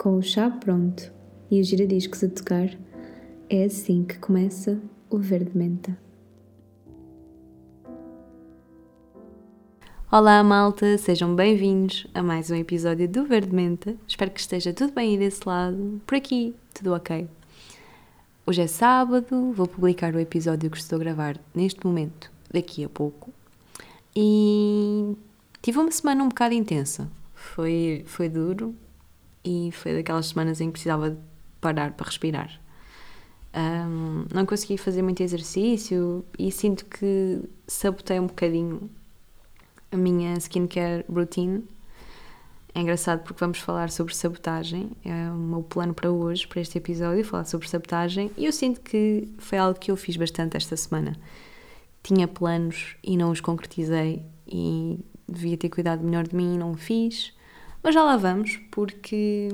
Com o chá pronto e os giradiscos a tocar, é assim que começa o Verde Menta. Olá malta, sejam bem-vindos a mais um episódio do Verde Menta. Espero que esteja tudo bem aí desse lado. Por aqui, tudo ok. Hoje é sábado, vou publicar o episódio que estou a gravar neste momento, daqui a pouco. E tive uma semana um bocado intensa. Foi, foi duro e foi daquelas semanas em que precisava parar para respirar. Um, não consegui fazer muito exercício e sinto que sabotei um bocadinho a minha skincare routine. É engraçado porque vamos falar sobre sabotagem, é o meu plano para hoje, para este episódio, falar sobre sabotagem, e eu sinto que foi algo que eu fiz bastante esta semana. Tinha planos e não os concretizei, e devia ter cuidado melhor de mim e não o fiz, mas já lá vamos, porque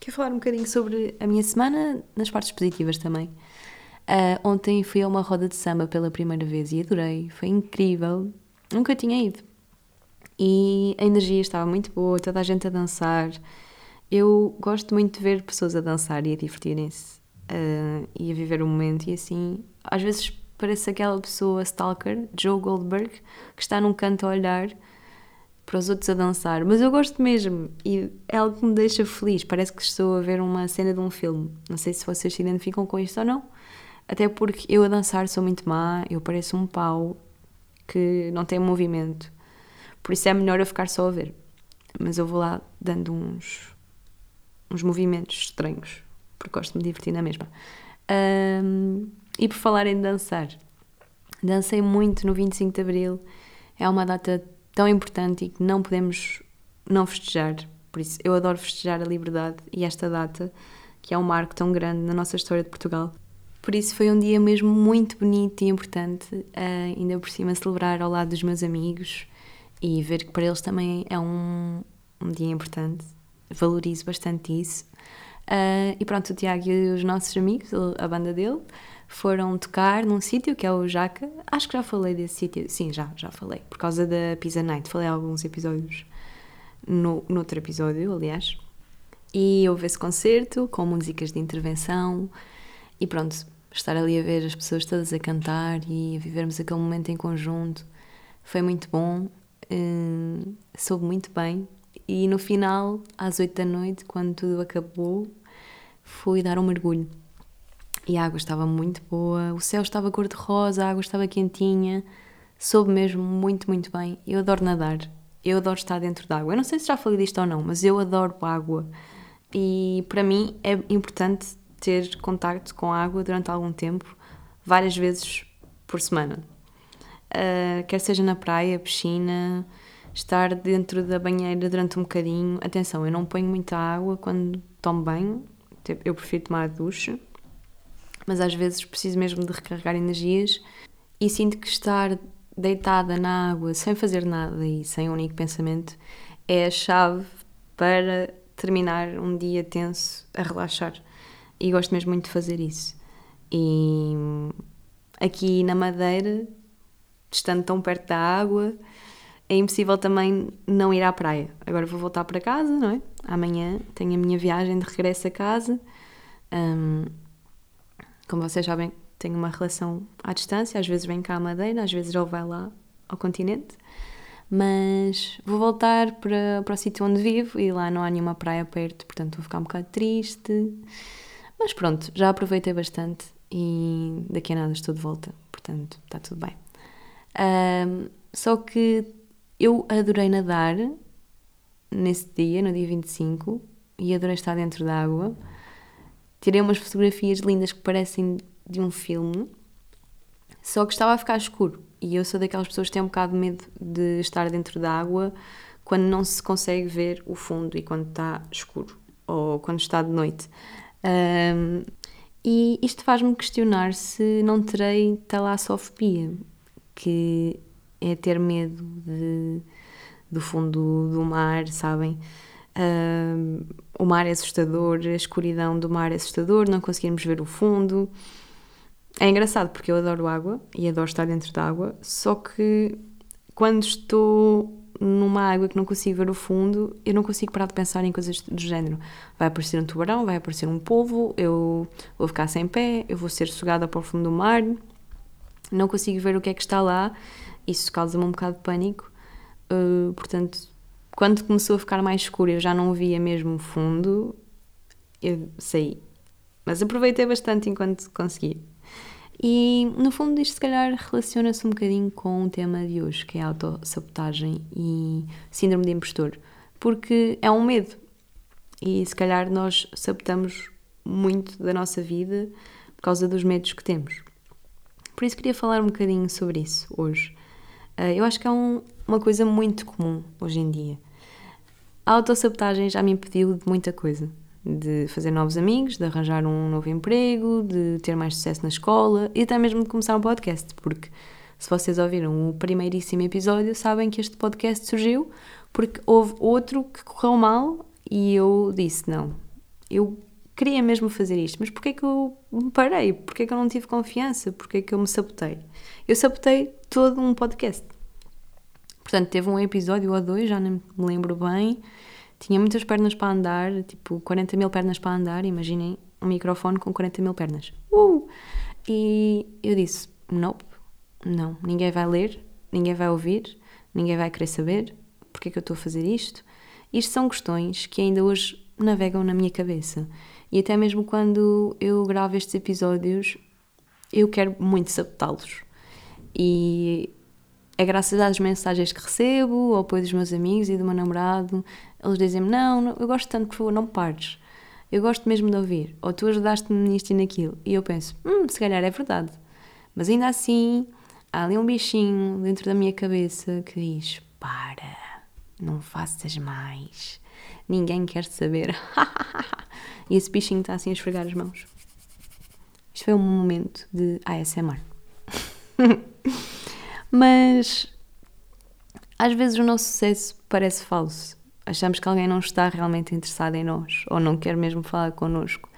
quero falar um bocadinho sobre a minha semana, nas partes positivas também. Uh, ontem fui a uma roda de samba pela primeira vez e adorei, foi incrível, nunca tinha ido e a energia estava muito boa, toda a gente a dançar. Eu gosto muito de ver pessoas a dançar e a divertirem-se uh, e a viver o momento, e assim, às vezes parece aquela pessoa stalker, Joe Goldberg, que está num canto a olhar para os outros a dançar, mas eu gosto mesmo e é algo que me deixa feliz. Parece que estou a ver uma cena de um filme. Não sei se vocês se identificam com isto ou não, até porque eu a dançar sou muito má, eu pareço um pau que não tem movimento. Por isso é melhor eu ficar só a ver. Mas eu vou lá dando uns, uns movimentos estranhos, porque gosto de me divertir na mesma. Um, e por falar em dançar, dancei muito no 25 de Abril. É uma data tão importante e que não podemos não festejar. Por isso, eu adoro festejar a liberdade e esta data, que é um marco tão grande na nossa história de Portugal. Por isso, foi um dia mesmo muito bonito e importante, uh, ainda por cima, celebrar ao lado dos meus amigos, e ver que para eles também é um, um dia importante. Valorizo bastante isso. Uh, e pronto, o Tiago e os nossos amigos, a banda dele, foram tocar num sítio que é o Jaca. Acho que já falei desse sítio. Sim, já, já falei. Por causa da Pizza Night. Falei alguns episódios no, outro episódio, aliás. E houve esse concerto com músicas de intervenção. E pronto, estar ali a ver as pessoas todas a cantar e a vivermos aquele momento em conjunto foi muito bom. Uh, soube muito bem. E no final, às oito da noite, quando tudo acabou, fui dar um mergulho. E a água estava muito boa, o céu estava cor-de-rosa, a água estava quentinha, soube mesmo muito, muito bem. Eu adoro nadar, eu adoro estar dentro d'água. Eu não sei se já falei disto ou não, mas eu adoro água. E para mim é importante ter contacto com a água durante algum tempo, várias vezes por semana uh, quer seja na praia, piscina, estar dentro da banheira durante um bocadinho. Atenção, eu não ponho muita água quando tomo banho, tipo, eu prefiro tomar ducha, mas às vezes preciso mesmo de recarregar energias e sinto que estar deitada na água sem fazer nada e sem um único pensamento é a chave para terminar um dia tenso a relaxar. E gosto mesmo muito de fazer isso. E aqui na Madeira estando tão perto da água, é impossível também não ir à praia. Agora vou voltar para casa, não é? Amanhã tenho a minha viagem de regresso a casa. Um, como vocês sabem, tenho uma relação à distância, às vezes vem cá à Madeira, às vezes ele vai lá ao continente. Mas vou voltar para, para o sítio onde vivo e lá não há nenhuma praia perto, portanto vou ficar um bocado triste. Mas pronto, já aproveitei bastante e daqui a nada estou de volta, portanto está tudo bem. Um, só que eu adorei nadar nesse dia, no dia 25, e adorei estar dentro da água. Tirei umas fotografias lindas que parecem de um filme, só que estava a ficar escuro. E eu sou daquelas pessoas que têm um bocado de medo de estar dentro da água quando não se consegue ver o fundo e quando está escuro ou quando está de noite. Um, e isto faz-me questionar se não terei talassofobia, que é ter medo de, do fundo do mar, sabem? Uh, o mar é assustador, a escuridão do mar é assustador, não conseguirmos ver o fundo. É engraçado porque eu adoro água e adoro estar dentro da água, só que quando estou numa água que não consigo ver o fundo, eu não consigo parar de pensar em coisas do género. Vai aparecer um tubarão, vai aparecer um polvo, eu vou ficar sem pé, eu vou ser sugada para o fundo do mar, não consigo ver o que é que está lá, isso causa-me um bocado de pânico. Uh, portanto, quando começou a ficar mais escuro, eu já não via mesmo o fundo, eu saí. Mas aproveitei bastante enquanto consegui. E no fundo isto se calhar relaciona-se um bocadinho com o tema de hoje, que é a autossabotagem e síndrome de impostor, porque é um medo e se calhar nós sabotamos muito da nossa vida por causa dos medos que temos. Por isso queria falar um bocadinho sobre isso hoje. Ah, eu acho que é um, uma coisa muito comum hoje em dia. A autossabotagem já me impediu de muita coisa de fazer novos amigos, de arranjar um novo emprego, de ter mais sucesso na escola e até mesmo de começar um podcast, porque se vocês ouviram o primeiríssimo episódio, sabem que este podcast surgiu porque houve outro que correu mal e eu disse: não, eu queria mesmo fazer isto, mas porquê que eu me parei? Porquê que eu não tive confiança? Porquê que eu me sabotei? Eu sabotei todo um podcast. Portanto, teve um episódio ou dois, já não me lembro bem, tinha muitas pernas para andar, tipo 40 mil pernas para andar, imaginem um microfone com 40 mil pernas. Uh! E eu disse: Nope, não, ninguém vai ler, ninguém vai ouvir, ninguém vai querer saber porque é que eu estou a fazer isto. Isto são questões que ainda hoje navegam na minha cabeça. E até mesmo quando eu gravo estes episódios, eu quero muito sabotá-los. E é graças às mensagens que recebo, ao apoio dos meus amigos e do meu namorado. Eles dizem-me: não, não, eu gosto tanto, por favor, não pares. Eu gosto mesmo de ouvir. Ou tu ajudaste-me nisto e naquilo. E eu penso: hum, se calhar é verdade. Mas ainda assim, há ali um bichinho dentro da minha cabeça que diz: para, não faças mais. Ninguém quer saber. e esse bichinho está assim a esfregar as mãos. Isto foi um momento de ASMR. Mas às vezes o nosso sucesso parece falso. Achamos que alguém não está realmente interessado em nós ou não quer mesmo falar connosco.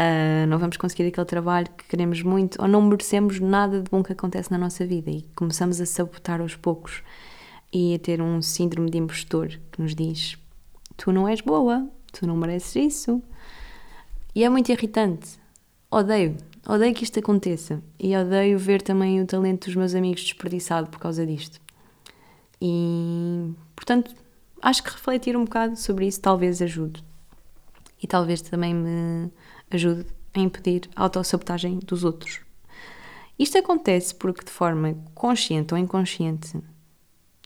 Uh, não vamos conseguir aquele trabalho que queremos muito ou não merecemos nada de bom que acontece na nossa vida e começamos a sabotar aos poucos e a ter um síndrome de impostor que nos diz: Tu não és boa, tu não mereces isso. E é muito irritante. Odeio, Odeio que isto aconteça e odeio ver também o talento dos meus amigos desperdiçado por causa disto. E, portanto, acho que refletir um bocado sobre isso talvez ajude. E talvez também me ajude a impedir a autossabotagem dos outros. Isto acontece porque, de forma consciente ou inconsciente,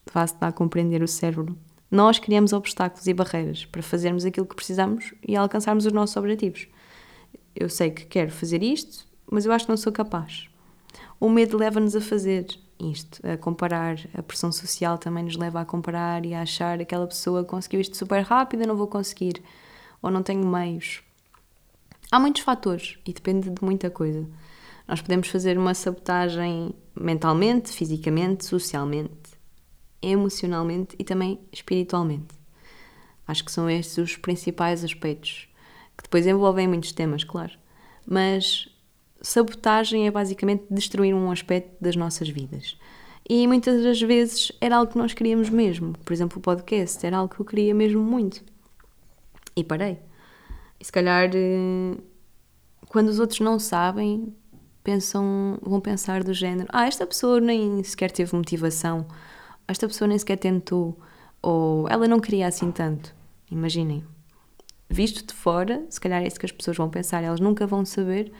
fácil a compreender o cérebro, nós criamos obstáculos e barreiras para fazermos aquilo que precisamos e alcançarmos os nossos objetivos. Eu sei que quero fazer isto, mas eu acho que não sou capaz. O medo leva-nos a fazer isto, a comparar. A pressão social também nos leva a comparar e a achar aquela pessoa conseguiu isto super rápido, eu não vou conseguir. Ou não tenho meios. Há muitos fatores e depende de muita coisa. Nós podemos fazer uma sabotagem mentalmente, fisicamente, socialmente, emocionalmente e também espiritualmente. Acho que são estes os principais aspectos, que depois envolvem muitos temas, claro. Mas sabotagem é basicamente destruir um aspecto das nossas vidas. E muitas das vezes era algo que nós queríamos mesmo. Por exemplo, o podcast era algo que eu queria mesmo muito. E parei. E se calhar, eh, quando os outros não sabem, pensam, vão pensar do género: ah, esta pessoa nem sequer teve motivação, esta pessoa nem sequer tentou, ou ela não queria assim tanto. Imaginem. Visto de fora, se calhar é isso que as pessoas vão pensar, elas nunca vão saber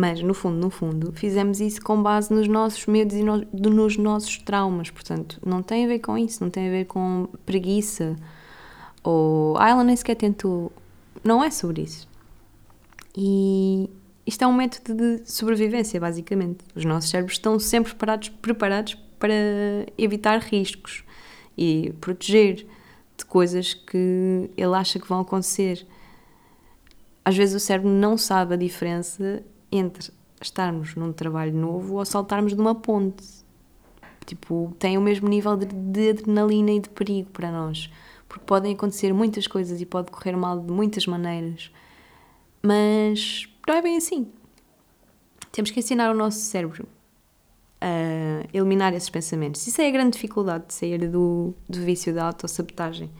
mas, no fundo, no fundo, fizemos isso com base nos nossos medos e no, nos nossos traumas. Portanto, não tem a ver com isso, não tem a ver com preguiça ou. Ah, ela nem sequer tentou. Não é sobre isso. E isto é um método de sobrevivência, basicamente. Os nossos cérebros estão sempre preparados, preparados para evitar riscos e proteger de coisas que ele acha que vão acontecer. Às vezes o cérebro não sabe a diferença entre estarmos num trabalho novo ou saltarmos de uma ponte. Tipo, tem o mesmo nível de, de adrenalina e de perigo para nós. Porque podem acontecer muitas coisas e pode correr mal de muitas maneiras. Mas não é bem assim. Temos que ensinar o nosso cérebro a eliminar esses pensamentos. Isso é a grande dificuldade de sair do, do vício da autossabotagem.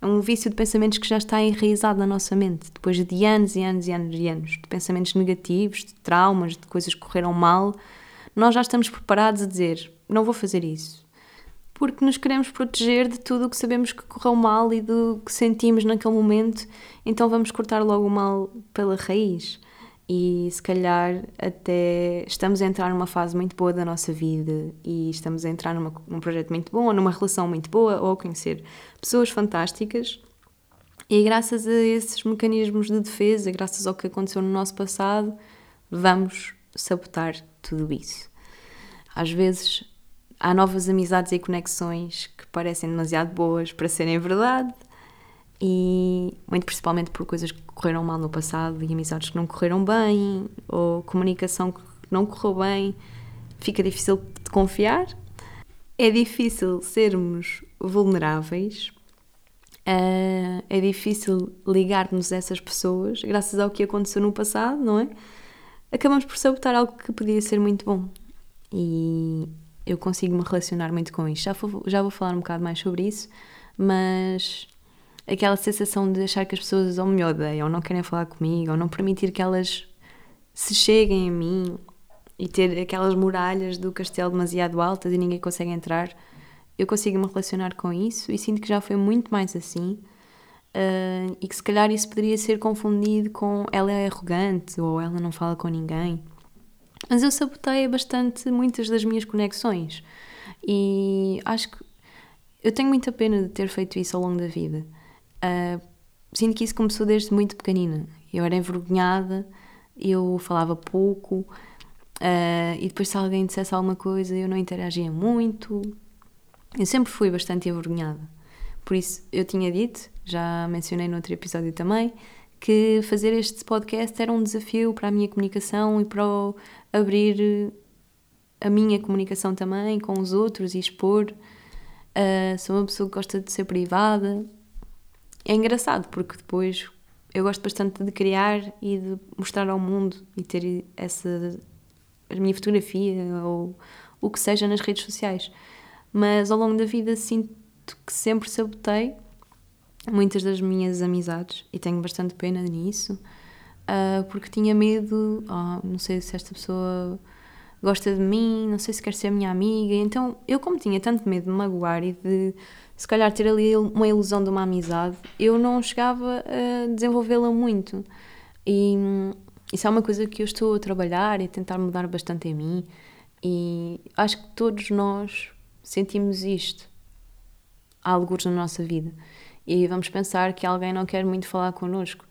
É um vício de pensamentos que já está enraizado na nossa mente, depois de anos e anos e anos e anos, de pensamentos negativos, de traumas, de coisas que correram mal, nós já estamos preparados a dizer: não vou fazer isso. Porque nos queremos proteger de tudo o que sabemos que correu mal e do que sentimos naquele momento, então vamos cortar logo o mal pela raiz e se calhar até estamos a entrar numa fase muito boa da nossa vida e estamos a entrar numa, num projeto muito bom, ou numa relação muito boa, ou a conhecer pessoas fantásticas. E graças a esses mecanismos de defesa, graças ao que aconteceu no nosso passado, vamos sabotar tudo isso. Às vezes há novas amizades e conexões que parecem demasiado boas para serem verdade, e muito principalmente por coisas que correram mal no passado e amizades que não correram bem ou comunicação que não correu bem, fica difícil de confiar. É difícil sermos vulneráveis, uh, é difícil ligar-nos a essas pessoas, graças ao que aconteceu no passado, não é? Acabamos por sabotar algo que podia ser muito bom e eu consigo me relacionar muito com isso. Já vou, já vou falar um bocado mais sobre isso, mas aquela sensação de achar que as pessoas ou me odeiam, ou não querem falar comigo, ou não permitir que elas se cheguem a mim e ter aquelas muralhas do castelo demasiado altas e ninguém consegue entrar. Eu consigo me relacionar com isso e sinto que já foi muito mais assim. Uh, e que se calhar isso poderia ser confundido com ela é arrogante ou ela não fala com ninguém. Mas eu sabotei bastante muitas das minhas conexões e acho que eu tenho muita pena de ter feito isso ao longo da vida. Uh, sinto que isso começou desde muito pequenina. Eu era envergonhada, eu falava pouco, uh, e depois se alguém dissesse alguma coisa eu não interagia muito. Eu sempre fui bastante envergonhada. Por isso eu tinha dito, já mencionei no outro episódio também, que fazer este podcast era um desafio para a minha comunicação e para abrir a minha comunicação também com os outros e expor. Uh, sou uma pessoa que gosta de ser privada, é engraçado porque depois eu gosto bastante de criar e de mostrar ao mundo e ter essa a minha fotografia ou o que seja nas redes sociais. Mas ao longo da vida sinto que sempre sabotei muitas das minhas amizades e tenho bastante pena nisso uh, porque tinha medo, oh, não sei se esta pessoa gosta de mim, não sei se quer ser minha amiga. Então eu, como tinha tanto medo de magoar e de se calhar ter ali uma ilusão de uma amizade, eu não chegava a desenvolvê-la muito. E isso é uma coisa que eu estou a trabalhar e a tentar mudar bastante em mim. E acho que todos nós sentimos isto há alguns na nossa vida. E vamos pensar que alguém não quer muito falar connosco.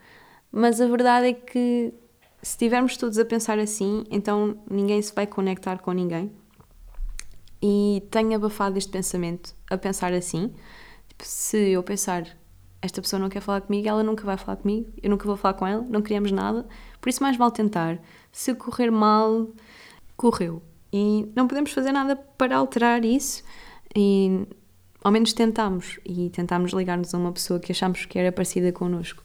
Mas a verdade é que se estivermos todos a pensar assim, então ninguém se vai conectar com ninguém e tenho abafado este pensamento a pensar assim. Tipo, se eu pensar, esta pessoa não quer falar comigo, ela nunca vai falar comigo, eu nunca vou falar com ela, não queríamos nada, por isso mais vale tentar. Se correr mal, correu. E não podemos fazer nada para alterar isso e ao menos tentamos e tentámos ligar-nos a uma pessoa que achamos que era parecida connosco.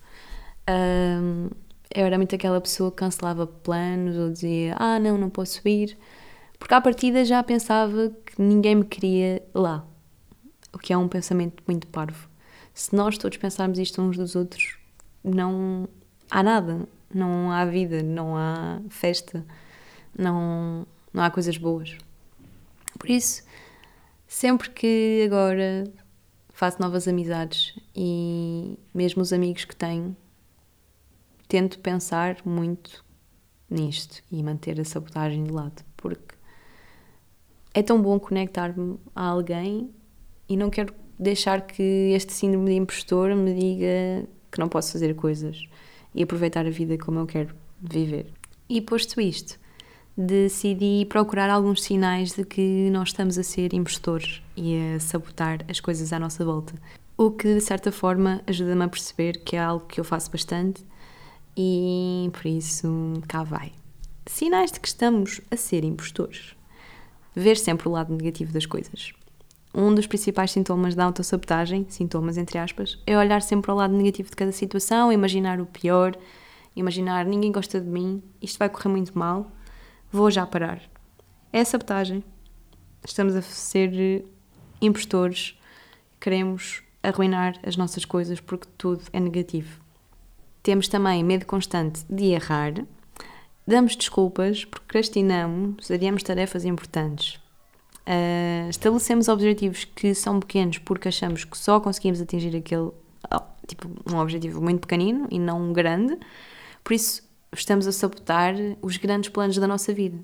Um, eu era muito aquela pessoa que cancelava planos ou dizia, ah não, não posso ir porque à partida já pensava que ninguém me queria lá, o que é um pensamento muito parvo. Se nós todos pensarmos isto uns dos outros, não há nada, não há vida, não há festa, não, não há coisas boas. Por isso, sempre que agora faço novas amizades e mesmo os amigos que tenho, tento pensar muito nisto e manter a sabotagem de lado, porque é tão bom conectar-me a alguém e não quero deixar que este síndrome de impostor me diga que não posso fazer coisas e aproveitar a vida como eu quero viver. E posto isto, decidi procurar alguns sinais de que nós estamos a ser impostores e a sabotar as coisas à nossa volta. O que, de certa forma, ajuda-me a perceber que é algo que eu faço bastante e por isso cá vai. Sinais de que estamos a ser impostores ver sempre o lado negativo das coisas. Um dos principais sintomas da autossabotagem, sintomas entre aspas, é olhar sempre ao lado negativo de cada situação, imaginar o pior, imaginar ninguém gosta de mim, isto vai correr muito mal, vou já parar. É sabotagem. Estamos a ser impostores, queremos arruinar as nossas coisas porque tudo é negativo. Temos também medo constante de errar, damos desculpas, procrastinamos, adiamos tarefas importantes. Uh, estabelecemos objetivos que são pequenos porque achamos que só conseguimos atingir aquele, oh, tipo, um objetivo muito pequenino e não um grande. Por isso, estamos a sabotar os grandes planos da nossa vida.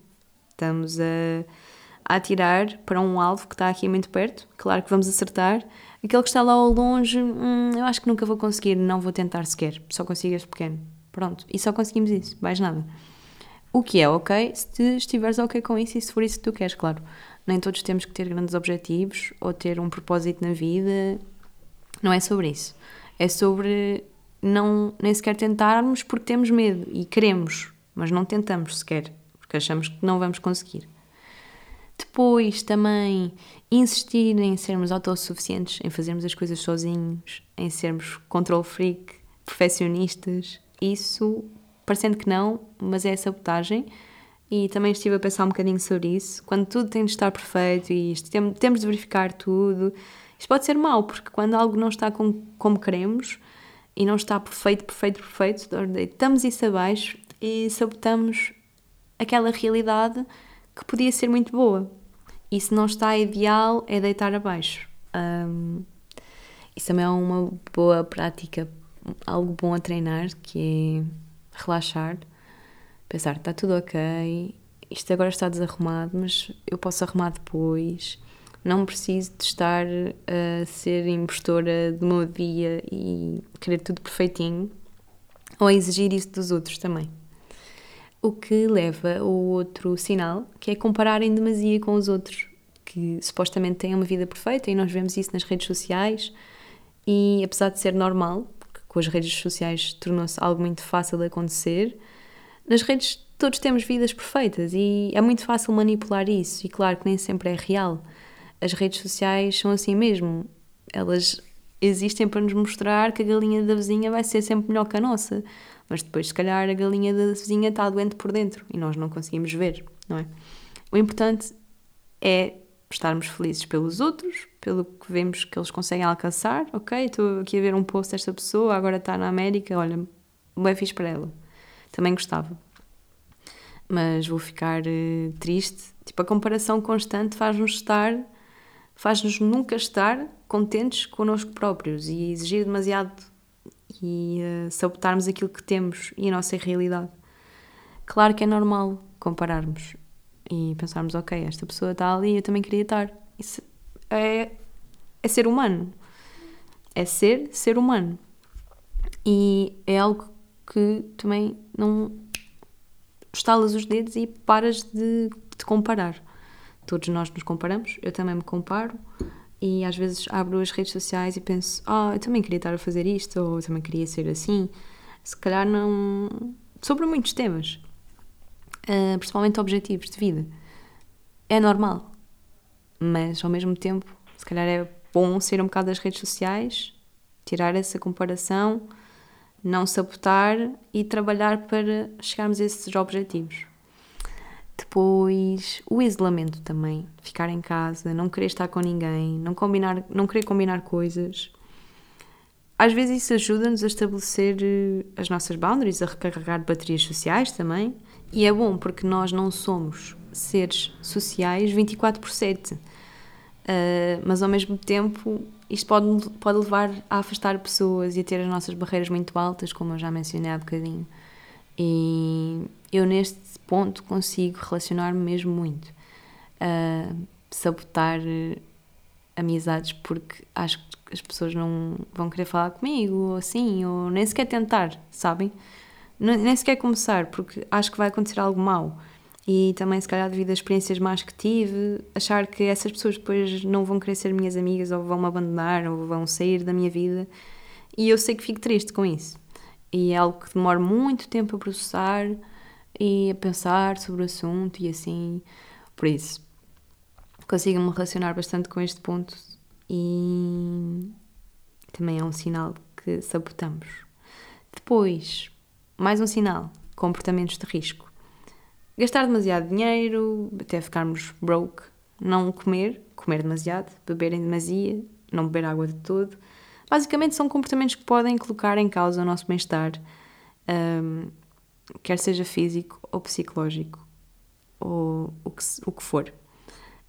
Estamos a, a atirar para um alvo que está aqui muito perto. Claro que vamos acertar. Aquele que está lá ao longe, hum, eu acho que nunca vou conseguir, não vou tentar sequer. Só consigo este pequeno. Pronto. E só conseguimos isso, mais nada. O que é ok se estiveres ok com isso e se for isso que tu queres, claro. Nem todos temos que ter grandes objetivos ou ter um propósito na vida. Não é sobre isso. É sobre não nem sequer tentarmos porque temos medo e queremos, mas não tentamos sequer, porque achamos que não vamos conseguir. Depois também insistir em sermos autossuficientes, em fazermos as coisas sozinhos, em sermos control freak, perfeccionistas. Isso, parecendo que não, mas é sabotagem. E também estive a pensar um bocadinho sobre isso. Quando tudo tem de estar perfeito e temos de verificar tudo, isto pode ser mau, porque quando algo não está com, como queremos, e não está perfeito, perfeito, perfeito, deitamos isso abaixo e sabotamos aquela realidade que podia ser muito boa. E se não está ideal, é deitar abaixo. Um, isso também é uma boa prática, algo bom a treinar, que é relaxar, pensar, está tudo ok, isto agora está desarrumado, mas eu posso arrumar depois não preciso de estar a ser impostora de uma dia e querer tudo perfeitinho ou a exigir isso dos outros também. O que leva ao outro sinal, que é comparar em demasia com os outros, que supostamente têm uma vida perfeita e nós vemos isso nas redes sociais e apesar de ser normal, com as redes sociais tornou-se algo muito fácil de acontecer, nas redes todos temos vidas perfeitas e é muito fácil manipular isso e claro que nem sempre é real as redes sociais são assim mesmo. Elas existem para nos mostrar que a galinha da vizinha vai ser sempre melhor que a nossa. Mas depois, se calhar, a galinha da vizinha está doente por dentro e nós não conseguimos ver, não é? O importante é estarmos felizes pelos outros, pelo que vemos que eles conseguem alcançar. Ok, estou aqui a ver um post desta pessoa, agora está na América, olha, bem fiz para ela. Também gostava. Mas vou ficar uh, triste. Tipo, a comparação constante faz-nos estar faz-nos nunca estar contentes connosco próprios e exigir demasiado e uh, sabotarmos aquilo que temos e a nossa realidade. Claro que é normal compararmos e pensarmos, ok, esta pessoa está ali, eu também queria estar. Isso é, é ser humano. É ser ser humano. E é algo que também não estalas os dedos e paras de te comparar todos nós nos comparamos, eu também me comparo e às vezes abro as redes sociais e penso, ah, oh, eu também queria estar a fazer isto, ou eu também queria ser assim. Se calhar não. sobre muitos temas, uh, principalmente objetivos de vida. É normal, mas ao mesmo tempo, se calhar é bom ser um bocado das redes sociais, tirar essa comparação, não sabotar e trabalhar para chegarmos a esses objetivos. Depois, o isolamento também, ficar em casa, não querer estar com ninguém, não, combinar, não querer combinar coisas. Às vezes isso ajuda-nos a estabelecer eh, as nossas boundaries, a recarregar baterias sociais também. E é bom porque nós não somos seres sociais 24 por 7. Uh, mas ao mesmo tempo isto pode, pode levar a afastar pessoas e a ter as nossas barreiras muito altas, como eu já mencionei há bocadinho. E eu neste ponto consigo relacionar-me mesmo muito. Uh, sabotar amizades porque acho que as pessoas não vão querer falar comigo ou assim, ou nem sequer tentar, sabem? Nem sequer começar, porque acho que vai acontecer algo mau. E também, se calhar, devido a experiências más que tive, achar que essas pessoas depois não vão querer ser minhas amigas, ou vão me abandonar, ou vão sair da minha vida. E eu sei que fico triste com isso. E é algo que demora muito tempo a processar e a pensar sobre o assunto e assim. Por isso, consigo me relacionar bastante com este ponto e também é um sinal que sabotamos. Depois, mais um sinal: comportamentos de risco. gastar demasiado dinheiro, até ficarmos broke, não comer, comer demasiado, beber em demasia, não beber água de todo. Basicamente são comportamentos que podem colocar em causa o nosso bem-estar, um, quer seja físico ou psicológico, ou o que, o que for.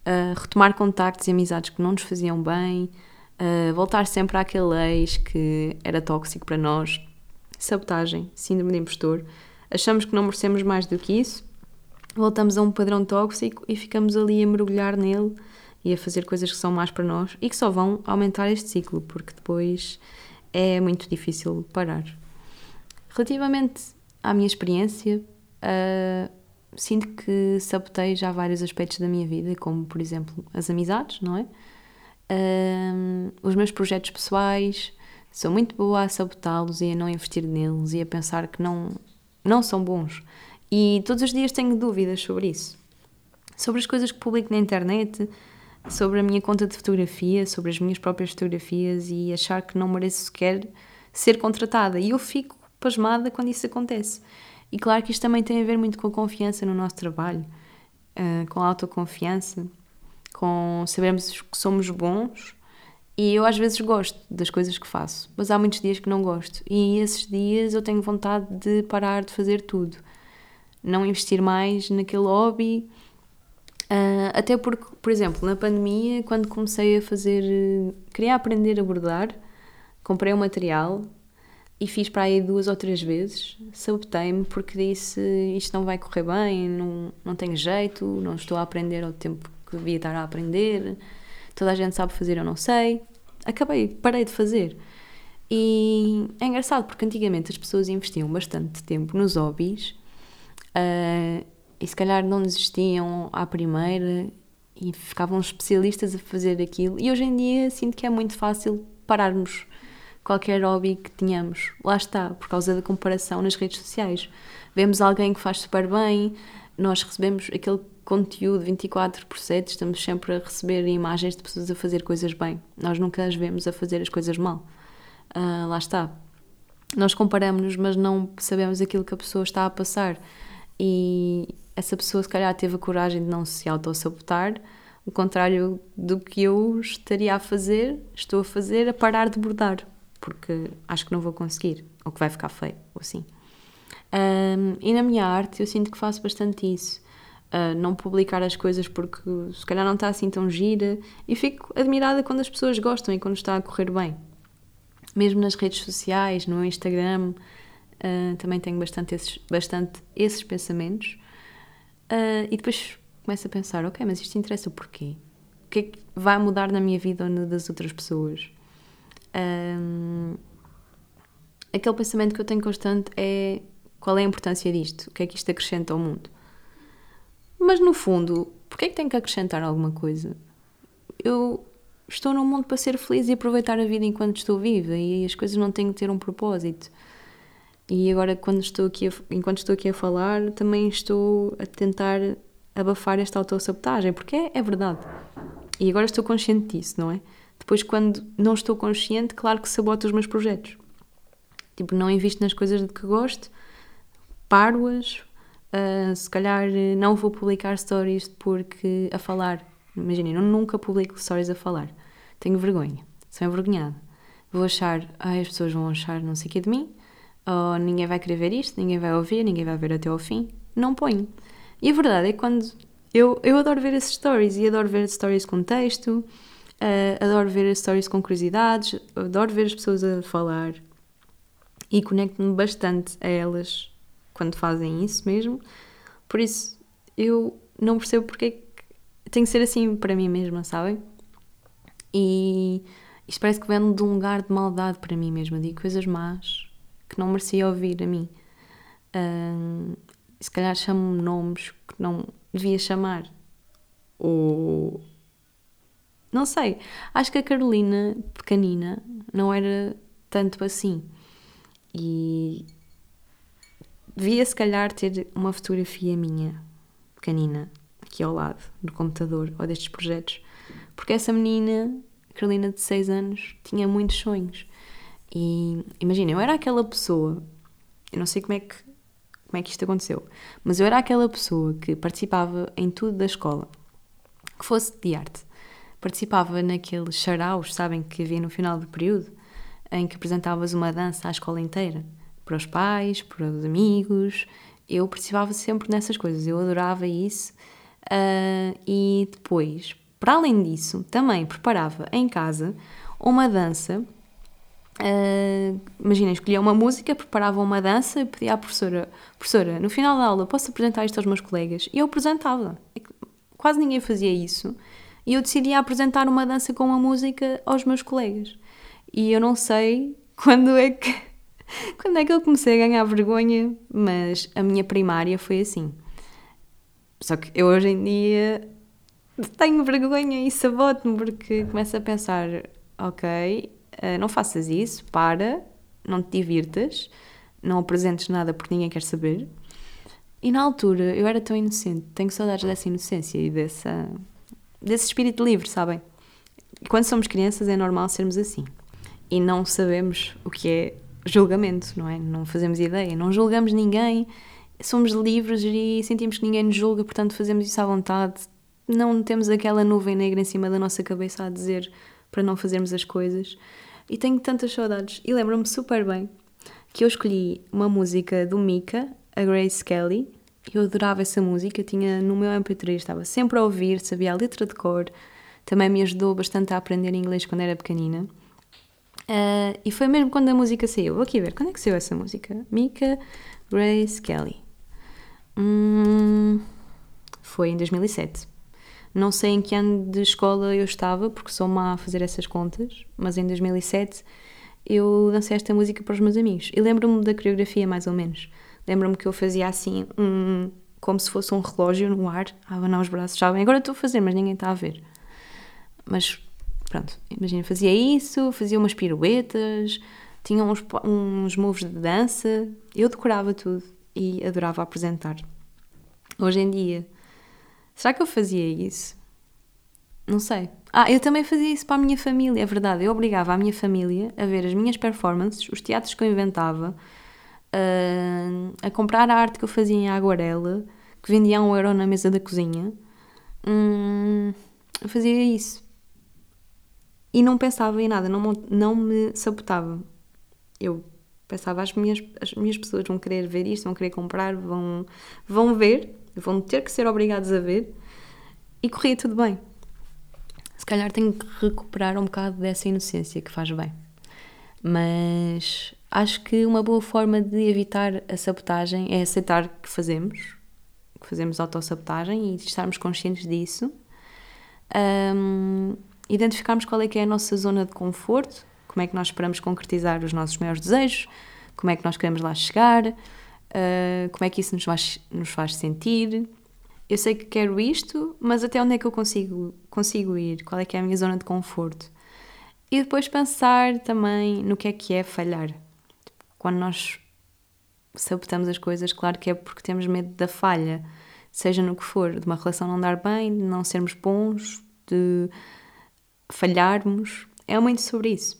Uh, retomar contactos e amizades que não nos faziam bem, uh, voltar sempre àquele ex que era tóxico para nós, sabotagem, síndrome de impostor. Achamos que não merecemos mais do que isso, voltamos a um padrão tóxico e ficamos ali a mergulhar nele e a fazer coisas que são más para nós e que só vão aumentar este ciclo, porque depois é muito difícil parar. Relativamente à minha experiência, uh, sinto que sabotei já vários aspectos da minha vida, como por exemplo as amizades, não é? Uh, os meus projetos pessoais, sou muito boa a sabotá-los e a não investir neles e a pensar que não, não são bons. E todos os dias tenho dúvidas sobre isso. Sobre as coisas que publico na internet, sobre a minha conta de fotografia, sobre as minhas próprias fotografias e achar que não mereço sequer ser contratada. E eu fico pasmada quando isso acontece. E claro que isto também tem a ver muito com a confiança no nosso trabalho, uh, com a autoconfiança, com sabermos que somos bons. E eu às vezes gosto das coisas que faço, mas há muitos dias que não gosto. E esses dias eu tenho vontade de parar de fazer tudo. Não investir mais naquele hobby. Uh, até porque, por exemplo, na pandemia, quando comecei a fazer. queria aprender a bordar, comprei o um material, e fiz para aí duas ou três vezes. Sabotei-me porque disse isto não vai correr bem, não, não tenho jeito, não estou a aprender ao tempo que devia estar a aprender, toda a gente sabe fazer, eu não sei. Acabei, parei de fazer. E é engraçado porque antigamente as pessoas investiam bastante tempo nos hobbies uh, e se calhar não desistiam à primeira e ficavam especialistas a fazer aquilo. E hoje em dia sinto que é muito fácil pararmos qualquer hobby que tenhamos. Lá está, por causa da comparação nas redes sociais. Vemos alguém que faz super bem, nós recebemos aquele conteúdo 24 por 7, estamos sempre a receber imagens de pessoas a fazer coisas bem. Nós nunca as vemos a fazer as coisas mal. Uh, lá está. Nós comparamos-nos, mas não sabemos aquilo que a pessoa está a passar. E essa pessoa, se calhar, teve a coragem de não se auto-sabotar, o contrário do que eu estaria a fazer, estou a fazer, a parar de bordar porque acho que não vou conseguir, ou que vai ficar feio, ou assim. Um, e na minha arte eu sinto que faço bastante isso. Uh, não publicar as coisas porque se calhar não está assim tão gira e fico admirada quando as pessoas gostam e quando está a correr bem. Mesmo nas redes sociais, no Instagram, uh, também tenho bastante esses, bastante esses pensamentos. Uh, e depois começo a pensar: ok, mas isto interessa porquê? O que é que vai mudar na minha vida ou na das outras pessoas? um, aquele pensamento que eu tenho constante é qual é a importância disto? O que é que isto acrescenta ao mundo? Mas no fundo, porquê é que tenho que acrescentar alguma coisa? Eu estou num mundo para ser feliz e aproveitar a vida enquanto estou viva e as coisas não têm que ter um propósito. E agora, quando estou aqui a, enquanto estou aqui a falar, também estou a tentar abafar esta autossabotagem, porque é, é verdade. E agora estou consciente disso, não é? Depois, quando não estou consciente, claro que saboto os meus projetos. Tipo, não invisto nas coisas de que gosto, paro-as, uh, se calhar não vou publicar stories porque a falar. Imaginem, eu nunca publico stories a falar. Tenho vergonha, sou envergonhada. Vou achar, ai, as pessoas vão achar não sei o que de mim, ou ninguém vai querer ver isto, ninguém vai ouvir, ninguém vai ver até ao fim. Não ponho. E a verdade é que quando. Eu, eu adoro ver esses stories e adoro ver stories com texto, Uh, adoro ver stories com curiosidades, adoro ver as pessoas a falar e conecto-me bastante a elas quando fazem isso mesmo. Por isso, eu não percebo porque é tem que ser assim para mim mesma, sabem? E isto parece que vem de um lugar de maldade para mim mesma. Digo coisas más que não merecia ouvir a mim. Se calhar chamo nomes que não devia chamar. Ou não sei. Acho que a Carolina, pequenina, não era tanto assim. E devia se calhar ter uma fotografia minha, pequenina, aqui ao lado, do computador ou destes projetos. Porque essa menina, Carolina de 6 anos, tinha muitos sonhos. E imagina, eu era aquela pessoa, eu não sei como é que como é que isto aconteceu. Mas eu era aquela pessoa que participava em tudo da escola, que fosse de arte. Participava naqueles charaus, sabem, que havia no final do período, em que apresentavas uma dança à escola inteira, para os pais, para os amigos. Eu participava sempre nessas coisas, eu adorava isso. Uh, e depois, para além disso, também preparava em casa uma dança Uh, Imaginem, escolhia uma música, preparava uma dança e pedia à professora: Professora, no final da aula posso apresentar isto aos meus colegas? E eu apresentava. Quase ninguém fazia isso. E eu decidia apresentar uma dança com uma música aos meus colegas. E eu não sei quando é que. quando é que eu comecei a ganhar vergonha, mas a minha primária foi assim. Só que eu hoje em dia tenho vergonha e saboto-me porque começo a pensar: ok, uh, não faças isso, para, não te divirtas, não apresentes nada porque ninguém quer saber. E na altura eu era tão inocente, tenho saudades dessa inocência e dessa, desse espírito livre, sabem? Quando somos crianças é normal sermos assim. E não sabemos o que é julgamento, não é? Não fazemos ideia, não julgamos ninguém, somos livres e sentimos que ninguém nos julga, portanto fazemos isso à vontade. Não temos aquela nuvem negra em cima da nossa cabeça a dizer para não fazermos as coisas. E tenho tantas saudades. E lembro-me super bem que eu escolhi uma música do Mika, a Grace Kelly. Eu adorava essa música, tinha no meu MP3, estava sempre a ouvir, sabia a letra de cor. Também me ajudou bastante a aprender inglês quando era pequenina. Uh, e foi mesmo quando a música saiu. Vou aqui ver, quando é que saiu essa música? Mika, Grace Kelly. Hum, foi em 2007. Não sei em que ano de escola eu estava, porque sou má a fazer essas contas, mas em 2007 eu dancei esta música para os meus amigos. E lembro-me da coreografia, mais ou menos. Lembro-me que eu fazia assim, um, como se fosse um relógio no ar, a abanar os braços. Sabem, agora estou a fazer, mas ninguém está a ver. Mas pronto, imagina, fazia isso, fazia umas piruetas, tinha uns, uns moves de dança, eu decorava tudo e adorava apresentar. Hoje em dia Será que eu fazia isso? Não sei. Ah, eu também fazia isso para a minha família, é verdade. Eu obrigava a minha família a ver as minhas performances, os teatros que eu inventava, a, a comprar a arte que eu fazia em aguarela, que vendia a um euro na mesa da cozinha. Hum, eu fazia isso. E não pensava em nada, não, não me sabotava. Eu pensava, as minhas, as minhas pessoas vão querer ver isto, vão querer comprar, vão, vão ver vão ter que ser obrigados a ver e corria tudo bem. Se calhar tenho que recuperar um bocado dessa inocência que faz bem. Mas acho que uma boa forma de evitar a sabotagem é aceitar que fazemos, que fazemos autossabotagem e estarmos conscientes disso. Um, identificarmos qual é que é a nossa zona de conforto, como é que nós esperamos concretizar os nossos maiores desejos, como é que nós queremos lá chegar, uh, como é que isso nos faz, nos faz sentir. Eu sei que quero isto, mas até onde é que eu consigo, consigo ir? Qual é que é a minha zona de conforto? E depois pensar também no que é que é falhar. Quando nós sabotamos as coisas, claro que é porque temos medo da falha, seja no que for, de uma relação não dar bem, de não sermos bons, de falharmos. É muito sobre isso.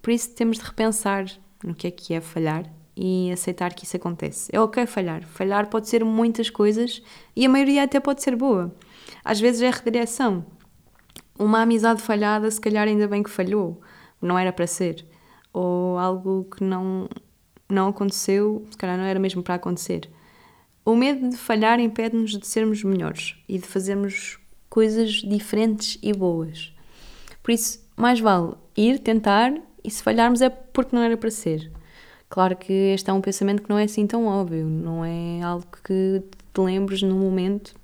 Por isso temos de repensar no que é que é falhar e aceitar que isso acontece. É ok falhar. Falhar pode ser muitas coisas e a maioria até pode ser boa. Às vezes é redireção. Uma amizade falhada, se calhar ainda bem que falhou, não era para ser. Ou algo que não, não aconteceu, se calhar não era mesmo para acontecer. O medo de falhar impede-nos de sermos melhores e de fazermos coisas diferentes e boas. Por isso, mais vale ir, tentar, e se falharmos é porque não era para ser. Claro que este é um pensamento que não é assim tão óbvio, não é algo que te lembres no momento,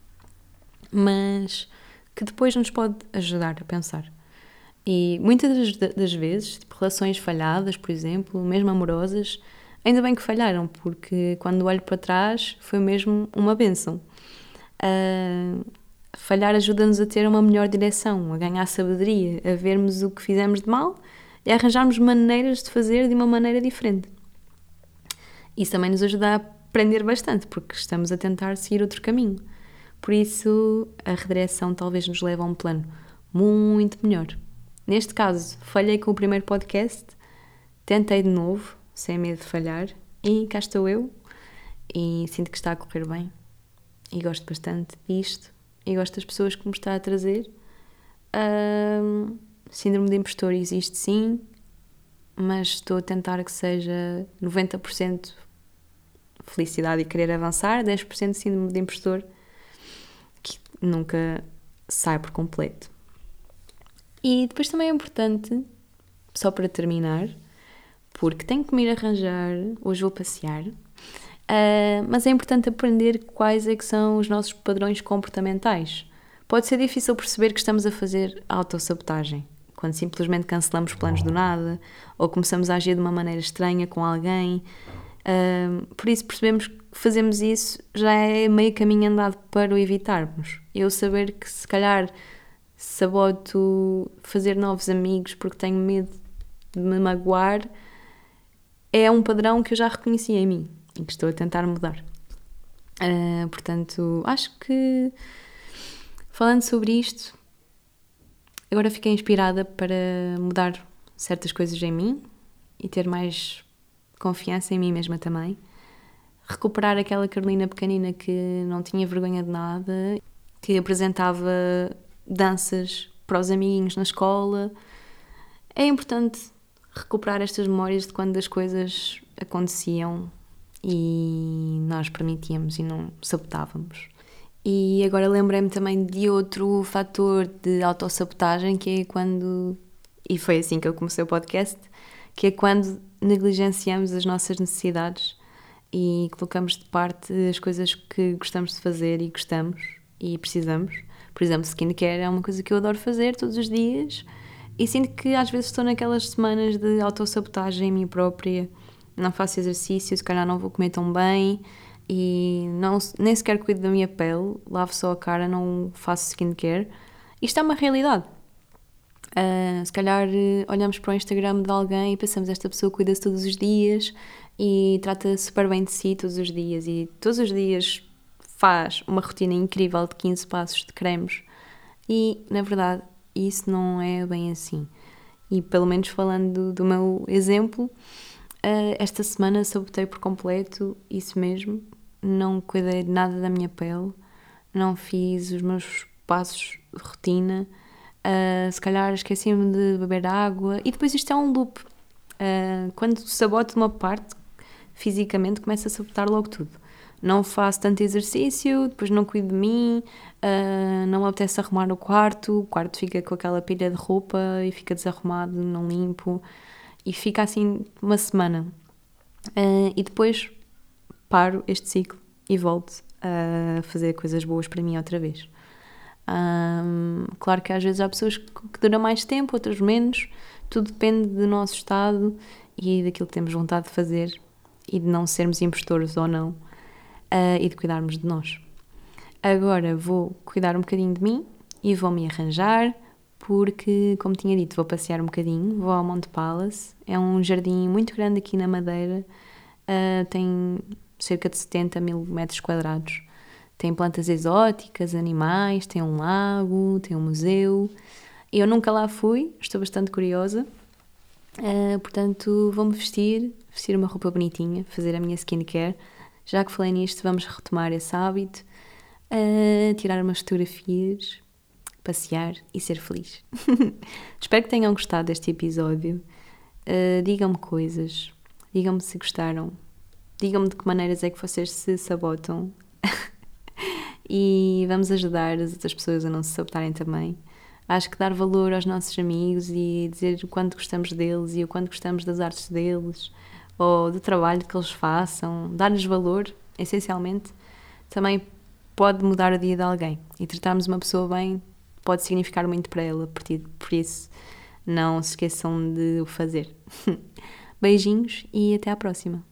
mas que depois nos pode ajudar a pensar. E muitas das vezes, tipo, relações falhadas, por exemplo, mesmo amorosas, ainda bem que falharam, porque quando olho para trás foi mesmo uma benção. Uh, falhar ajuda-nos a ter uma melhor direção, a ganhar sabedoria, a vermos o que fizemos de mal e a arranjarmos maneiras de fazer de uma maneira diferente. Isso também nos ajuda a aprender bastante, porque estamos a tentar seguir outro caminho. Por isso, a redireção talvez nos leve a um plano muito melhor. Neste caso, falhei com o primeiro podcast, tentei de novo, sem medo de falhar, e cá estou eu. e sinto que está a correr bem e gosto bastante disto e gosto das pessoas que me está a trazer. Um, síndrome de impostor existe sim, mas estou a tentar que seja 90% felicidade e querer avançar, 10% síndrome de impostor que nunca sai por completo. E depois também é importante, só para terminar, porque tenho que me ir arranjar, hoje vou passear, Uh, mas é importante aprender quais é que são os nossos padrões comportamentais. Pode ser difícil perceber que estamos a fazer autossabotagem, quando simplesmente cancelamos planos do nada ou começamos a agir de uma maneira estranha com alguém. Uh, por isso, percebemos que fazemos isso já é meio caminho andado para o evitarmos. Eu saber que se calhar saboto fazer novos amigos porque tenho medo de me magoar é um padrão que eu já reconheci em mim e que estou a tentar mudar. Uh, portanto, acho que falando sobre isto, agora fiquei inspirada para mudar certas coisas em mim e ter mais confiança em mim mesma também. Recuperar aquela Carolina pequenina que não tinha vergonha de nada, que apresentava danças para os amiguinhos na escola. É importante recuperar estas memórias de quando as coisas aconteciam e nós permitíamos e não sabotávamos. E agora lembrei-me também de outro fator de autossabotagem que é quando, e foi assim que eu comecei o podcast, que é quando negligenciamos as nossas necessidades e colocamos de parte as coisas que gostamos de fazer e gostamos e precisamos. Por exemplo, skincare é uma coisa que eu adoro fazer todos os dias e sinto que às vezes estou naquelas semanas de autossabotagem em mim própria não faço exercício, se calhar não vou comer tão bem e não, nem sequer cuido da minha pele, lavo só a cara, não faço skincare. Isto é uma realidade. Uh, se calhar uh, olhamos para o Instagram de alguém e pensamos esta pessoa cuida-se todos os dias e trata super bem de si todos os dias e todos os dias faz uma rotina incrível de 15 passos de cremes e na verdade isso não é bem assim. E pelo menos falando do, do meu exemplo, Uh, esta semana sabotei por completo isso mesmo. Não cuidei de nada da minha pele, não fiz os meus passos de rotina. Uh, se calhar esqueci-me de beber água. E depois isto é um loop. Uh, quando saboto uma parte, fisicamente, começa a sabotar logo tudo. Não faço tanto exercício, depois não cuido de mim, uh, não me apetece arrumar o quarto, o quarto fica com aquela pilha de roupa e fica desarrumado, não limpo e fica assim uma semana. Uh, e depois paro este ciclo e volto a fazer coisas boas para mim outra vez. Um, claro que às vezes há pessoas que, que duram mais tempo, outras menos, tudo depende do nosso estado e daquilo que temos vontade de fazer e de não sermos impostores ou não uh, e de cuidarmos de nós. Agora vou cuidar um bocadinho de mim e vou me arranjar, porque, como tinha dito, vou passear um bocadinho, vou ao Monte Palace. É um jardim muito grande aqui na Madeira, uh, tem cerca de 70 mil metros quadrados. Tem plantas exóticas, animais, tem um lago, tem um museu. Eu nunca lá fui, estou bastante curiosa. Uh, portanto, vou-me vestir, vestir uma roupa bonitinha, fazer a minha skincare. Já que falei nisto, vamos retomar esse hábito, uh, tirar umas fotografias, passear e ser feliz. Espero que tenham gostado deste episódio. Uh, digam-me coisas, digam-me se gostaram, digam-me de que maneiras é que vocês se sabotam e vamos ajudar as outras pessoas a não se sabotarem também. Acho que dar valor aos nossos amigos e dizer o quanto gostamos deles e o quanto gostamos das artes deles ou do trabalho que eles façam, dar-lhes valor, essencialmente, também pode mudar o dia de alguém. E tratarmos uma pessoa bem pode significar muito para ela, por isso não se esqueçam de o fazer. Beijinhos e até à próxima.